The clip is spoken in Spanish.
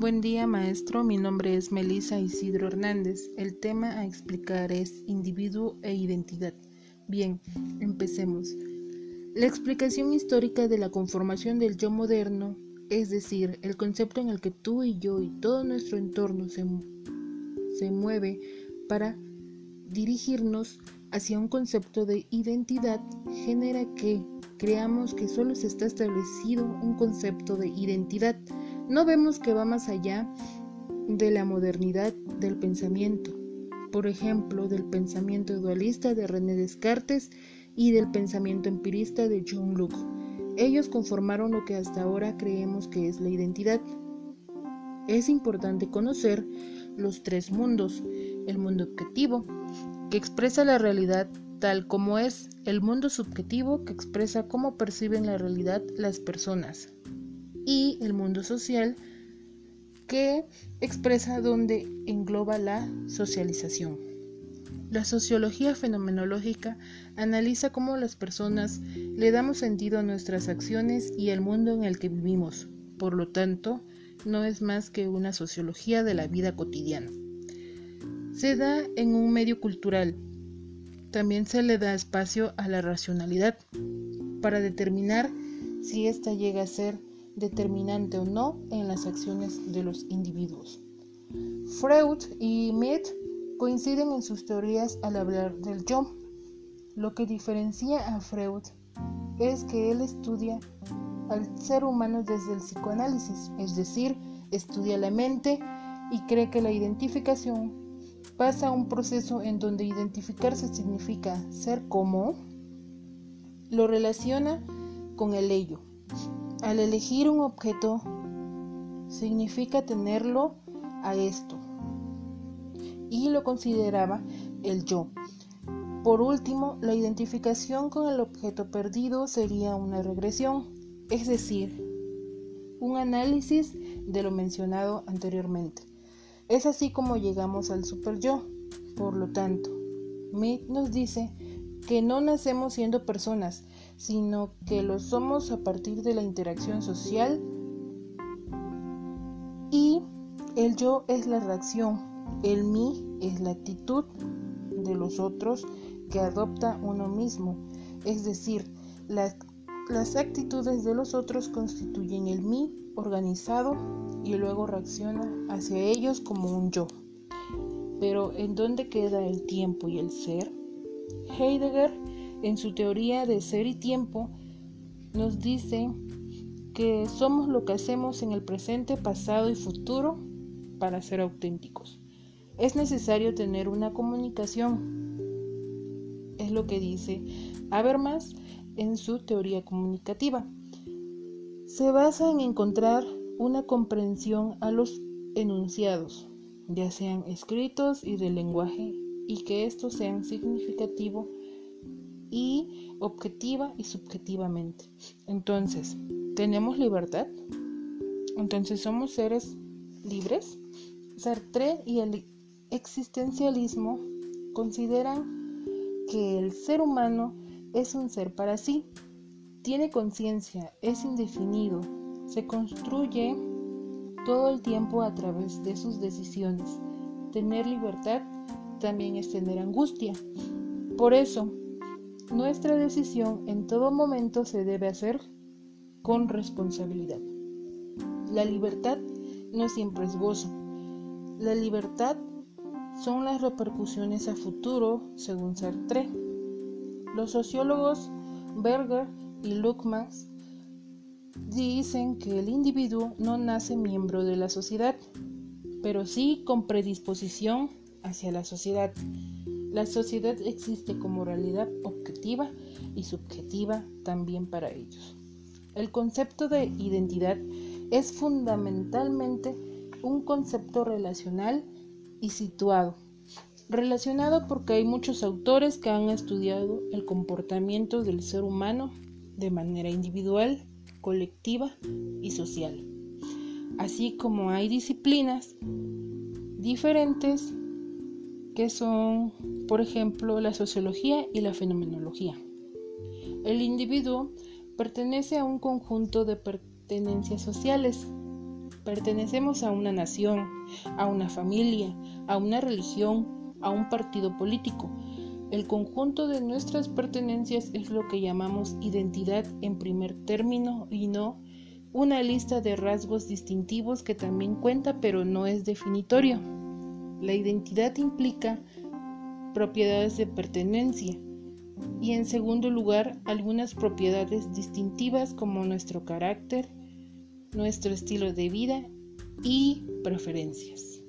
Buen día maestro, mi nombre es Melisa Isidro Hernández. El tema a explicar es individuo e identidad. Bien, empecemos. La explicación histórica de la conformación del yo moderno, es decir, el concepto en el que tú y yo y todo nuestro entorno se, se mueve para dirigirnos hacia un concepto de identidad, genera que creamos que solo se está establecido un concepto de identidad no vemos que va más allá de la modernidad del pensamiento, por ejemplo, del pensamiento dualista de René Descartes y del pensamiento empirista de John Locke. Ellos conformaron lo que hasta ahora creemos que es la identidad. Es importante conocer los tres mundos. El mundo objetivo, que expresa la realidad tal como es. El mundo subjetivo, que expresa cómo perciben la realidad las personas y el mundo social que expresa donde engloba la socialización. La sociología fenomenológica analiza cómo las personas le damos sentido a nuestras acciones y el mundo en el que vivimos. Por lo tanto, no es más que una sociología de la vida cotidiana. Se da en un medio cultural. También se le da espacio a la racionalidad para determinar si ésta llega a ser determinante o no en las acciones de los individuos. Freud y Mead coinciden en sus teorías al hablar del yo. Lo que diferencia a Freud es que él estudia al ser humano desde el psicoanálisis, es decir, estudia la mente y cree que la identificación pasa a un proceso en donde identificarse significa ser como, lo relaciona con el ello, al elegir un objeto significa tenerlo a esto y lo consideraba el yo. Por último, la identificación con el objeto perdido sería una regresión, es decir, un análisis de lo mencionado anteriormente. Es así como llegamos al super yo. Por lo tanto, Mead nos dice que no nacemos siendo personas, sino que lo somos a partir de la interacción social y el yo es la reacción, el mí es la actitud de los otros que adopta uno mismo, es decir, las actitudes de los otros constituyen el mí organizado y luego reacciona hacia ellos como un yo. Pero ¿en dónde queda el tiempo y el ser? Heidegger en su teoría de ser y tiempo, nos dice que somos lo que hacemos en el presente, pasado y futuro para ser auténticos. Es necesario tener una comunicación, es lo que dice Habermas en su teoría comunicativa. Se basa en encontrar una comprensión a los enunciados, ya sean escritos y del lenguaje, y que estos sean significativos y objetiva y subjetivamente. Entonces, ¿tenemos libertad? Entonces, ¿somos seres libres? Sartre y el existencialismo consideran que el ser humano es un ser para sí, tiene conciencia, es indefinido, se construye todo el tiempo a través de sus decisiones. Tener libertad también es tener angustia. Por eso, nuestra decisión en todo momento se debe hacer con responsabilidad. La libertad no siempre es gozo. La libertad son las repercusiones a futuro, según Sartre. Los sociólogos Berger y Luckmans dicen que el individuo no nace miembro de la sociedad, pero sí con predisposición hacia la sociedad. La sociedad existe como realidad objetiva y subjetiva también para ellos. El concepto de identidad es fundamentalmente un concepto relacional y situado. Relacionado porque hay muchos autores que han estudiado el comportamiento del ser humano de manera individual, colectiva y social. Así como hay disciplinas diferentes que son, por ejemplo, la sociología y la fenomenología. El individuo pertenece a un conjunto de pertenencias sociales, Pertenecemos a una nación, a una familia, a una religión, a un partido político. El conjunto de nuestras pertenencias es lo que llamamos identidad en primer término y no una lista de rasgos distintivos que también cuenta pero no es definitorio. La identidad implica propiedades de pertenencia y en segundo lugar algunas propiedades distintivas como nuestro carácter, nuestro estilo de vida y preferencias.